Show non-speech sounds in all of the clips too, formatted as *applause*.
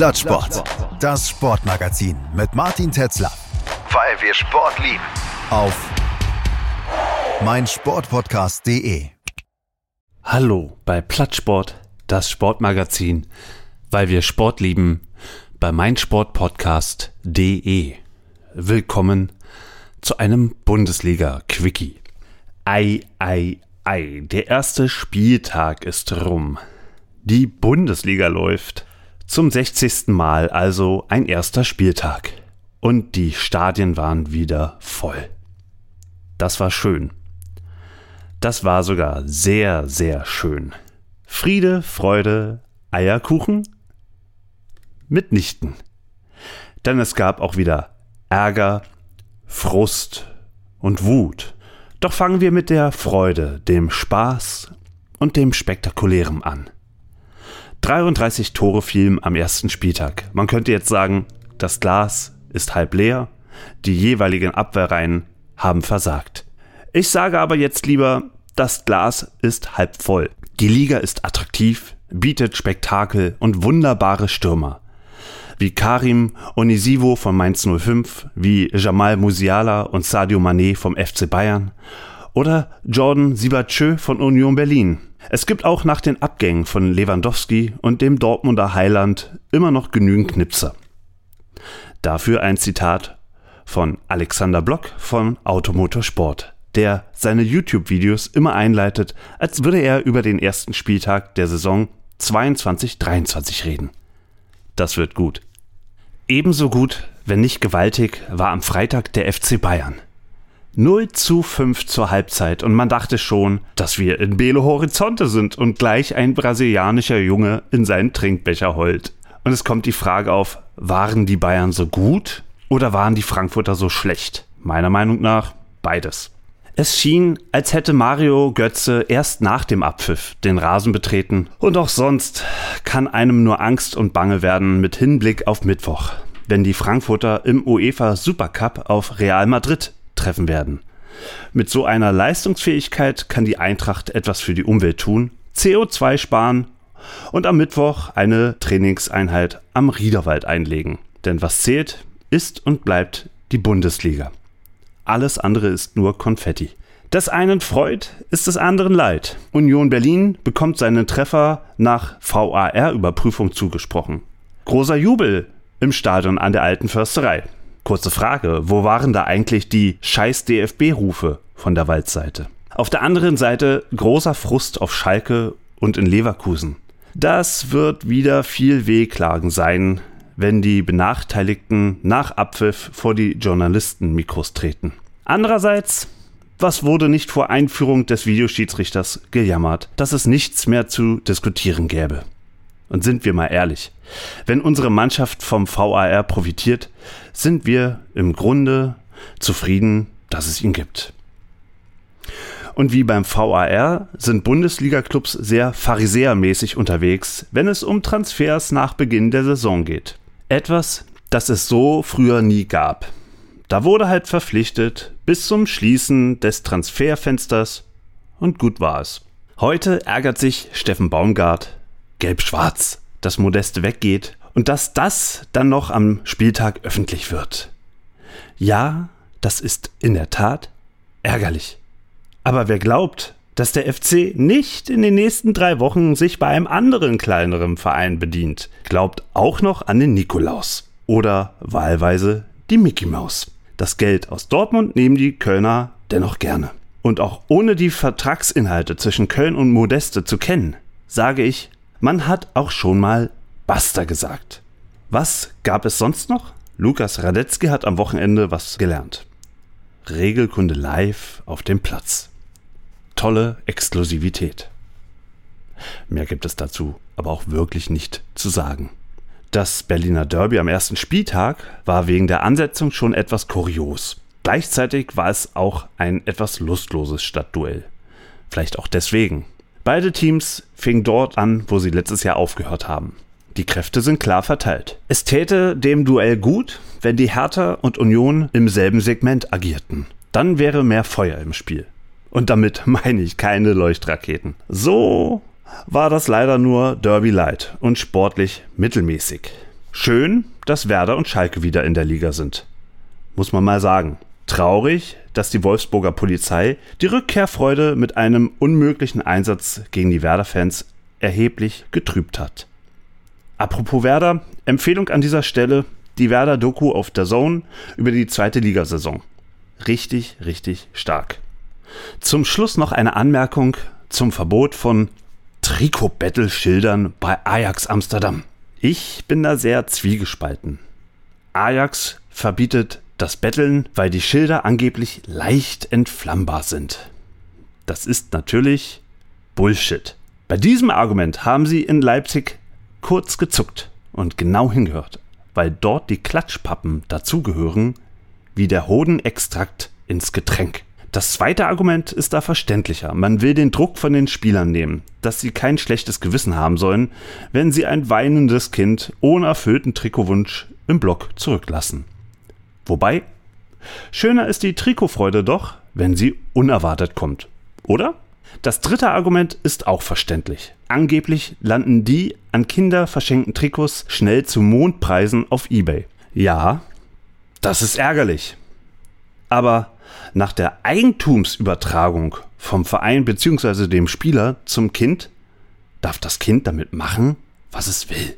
Plattsport. Das Sportmagazin mit Martin Tetzler. Weil wir Sport lieben. Auf meinsportpodcast.de. Hallo bei Plattsport, das Sportmagazin. Weil wir Sport lieben. Bei meinsportpodcast.de. Willkommen zu einem Bundesliga-Quickie. Ei, ei, ei. Der erste Spieltag ist rum. Die Bundesliga läuft. Zum 60. Mal also ein erster Spieltag. Und die Stadien waren wieder voll. Das war schön. Das war sogar sehr, sehr schön. Friede, Freude, Eierkuchen? Mitnichten. Denn es gab auch wieder Ärger, Frust und Wut. Doch fangen wir mit der Freude, dem Spaß und dem Spektakulären an. 33 Tore fielen am ersten Spieltag. Man könnte jetzt sagen, das Glas ist halb leer, die jeweiligen Abwehrreihen haben versagt. Ich sage aber jetzt lieber, das Glas ist halb voll. Die Liga ist attraktiv, bietet Spektakel und wunderbare Stürmer. Wie Karim Onisivo von Mainz 05, wie Jamal Musiala und Sadio Mané vom FC Bayern oder Jordan Sibachö von Union Berlin. Es gibt auch nach den Abgängen von Lewandowski und dem Dortmunder Heiland immer noch genügend Knipser. Dafür ein Zitat von Alexander Block von Automotorsport, der seine YouTube-Videos immer einleitet, als würde er über den ersten Spieltag der Saison 22-23 reden. Das wird gut. Ebenso gut, wenn nicht gewaltig, war am Freitag der FC Bayern. 0 zu 5 zur Halbzeit und man dachte schon, dass wir in Belo Horizonte sind und gleich ein brasilianischer Junge in seinen Trinkbecher heult. Und es kommt die Frage auf, waren die Bayern so gut oder waren die Frankfurter so schlecht? Meiner Meinung nach beides. Es schien, als hätte Mario Götze erst nach dem Abpfiff den Rasen betreten. Und auch sonst kann einem nur Angst und Bange werden mit Hinblick auf Mittwoch, wenn die Frankfurter im UEFA Supercup auf Real Madrid treffen werden. Mit so einer Leistungsfähigkeit kann die Eintracht etwas für die Umwelt tun, CO2 sparen und am Mittwoch eine Trainingseinheit am Riederwald einlegen. Denn was zählt, ist und bleibt die Bundesliga. Alles andere ist nur Konfetti. Das einen freut, ist des anderen leid. Union Berlin bekommt seinen Treffer nach VAR-Überprüfung zugesprochen. Großer Jubel im Stadion an der alten Försterei. Kurze Frage, wo waren da eigentlich die scheiß DFB-Rufe von der Waldseite? Auf der anderen Seite großer Frust auf Schalke und in Leverkusen. Das wird wieder viel Wehklagen sein, wenn die Benachteiligten nach Abpfiff vor die Journalistenmikros treten. Andererseits, was wurde nicht vor Einführung des Videoschiedsrichters gejammert, dass es nichts mehr zu diskutieren gäbe? Und sind wir mal ehrlich, wenn unsere Mannschaft vom VAR profitiert, sind wir im Grunde zufrieden, dass es ihn gibt. Und wie beim VAR sind Bundesliga-Clubs sehr pharisäermäßig unterwegs, wenn es um Transfers nach Beginn der Saison geht. Etwas, das es so früher nie gab. Da wurde halt verpflichtet bis zum Schließen des Transferfensters und gut war es. Heute ärgert sich Steffen Baumgart, gelb-schwarz, dass Modeste weggeht und dass das dann noch am Spieltag öffentlich wird. Ja, das ist in der Tat ärgerlich. Aber wer glaubt, dass der FC nicht in den nächsten drei Wochen sich bei einem anderen kleineren Verein bedient, glaubt auch noch an den Nikolaus oder wahlweise die Mickey Maus. Das Geld aus Dortmund nehmen die Kölner dennoch gerne. Und auch ohne die Vertragsinhalte zwischen Köln und Modeste zu kennen, sage ich, man hat auch schon mal Basta gesagt. Was gab es sonst noch? Lukas Radetzky hat am Wochenende was gelernt. Regelkunde live auf dem Platz. Tolle Exklusivität. Mehr gibt es dazu aber auch wirklich nicht zu sagen. Das Berliner Derby am ersten Spieltag war wegen der Ansetzung schon etwas kurios. Gleichzeitig war es auch ein etwas lustloses Stadtduell. Vielleicht auch deswegen. Beide Teams fingen dort an, wo sie letztes Jahr aufgehört haben. Die Kräfte sind klar verteilt. Es täte dem Duell gut, wenn die Hertha und Union im selben Segment agierten. Dann wäre mehr Feuer im Spiel. Und damit *laughs* meine ich keine Leuchtraketen. So war das leider nur Derby Light und sportlich mittelmäßig. Schön, dass Werder und Schalke wieder in der Liga sind. Muss man mal sagen. Traurig, dass die Wolfsburger Polizei die Rückkehrfreude mit einem unmöglichen Einsatz gegen die Werder-Fans erheblich getrübt hat. Apropos Werder, Empfehlung an dieser Stelle, die Werder-Doku auf der Zone über die zweite Ligasaison. Richtig, richtig stark. Zum Schluss noch eine Anmerkung zum Verbot von Trikot-Battle-Schildern bei Ajax Amsterdam. Ich bin da sehr zwiegespalten. Ajax verbietet das Betteln, weil die Schilder angeblich leicht entflammbar sind. Das ist natürlich Bullshit. Bei diesem Argument haben sie in Leipzig kurz gezuckt und genau hingehört, weil dort die Klatschpappen dazugehören, wie der Hodenextrakt ins Getränk. Das zweite Argument ist da verständlicher. Man will den Druck von den Spielern nehmen, dass sie kein schlechtes Gewissen haben sollen, wenn sie ein weinendes Kind ohne erfüllten Trikotwunsch im Block zurücklassen. Wobei, schöner ist die Trikotfreude doch, wenn sie unerwartet kommt. Oder? Das dritte Argument ist auch verständlich. Angeblich landen die an Kinder verschenkten Trikots schnell zu Mondpreisen auf eBay. Ja, das ist ärgerlich. Aber nach der Eigentumsübertragung vom Verein bzw. dem Spieler zum Kind darf das Kind damit machen, was es will.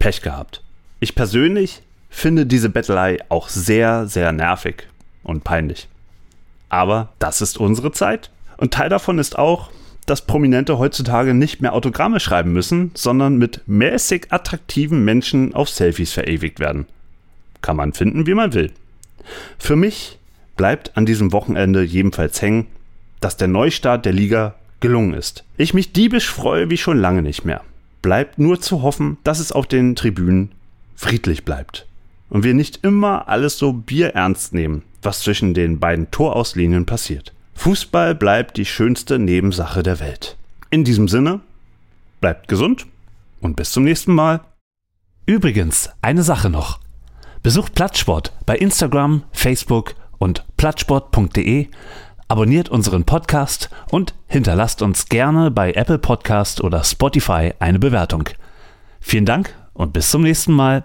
Pech gehabt. Ich persönlich finde diese Bettelei auch sehr, sehr nervig und peinlich. Aber das ist unsere Zeit. Und Teil davon ist auch, dass Prominente heutzutage nicht mehr Autogramme schreiben müssen, sondern mit mäßig attraktiven Menschen auf Selfies verewigt werden. Kann man finden, wie man will. Für mich bleibt an diesem Wochenende jedenfalls hängen, dass der Neustart der Liga gelungen ist. Ich mich diebisch freue wie schon lange nicht mehr. Bleibt nur zu hoffen, dass es auf den Tribünen friedlich bleibt. Und wir nicht immer alles so bierernst nehmen, was zwischen den beiden Torauslinien passiert. Fußball bleibt die schönste Nebensache der Welt. In diesem Sinne, bleibt gesund und bis zum nächsten Mal. Übrigens, eine Sache noch. Besucht Plattsport bei Instagram, Facebook und plattsport.de, abonniert unseren Podcast und hinterlasst uns gerne bei Apple Podcast oder Spotify eine Bewertung. Vielen Dank und bis zum nächsten Mal.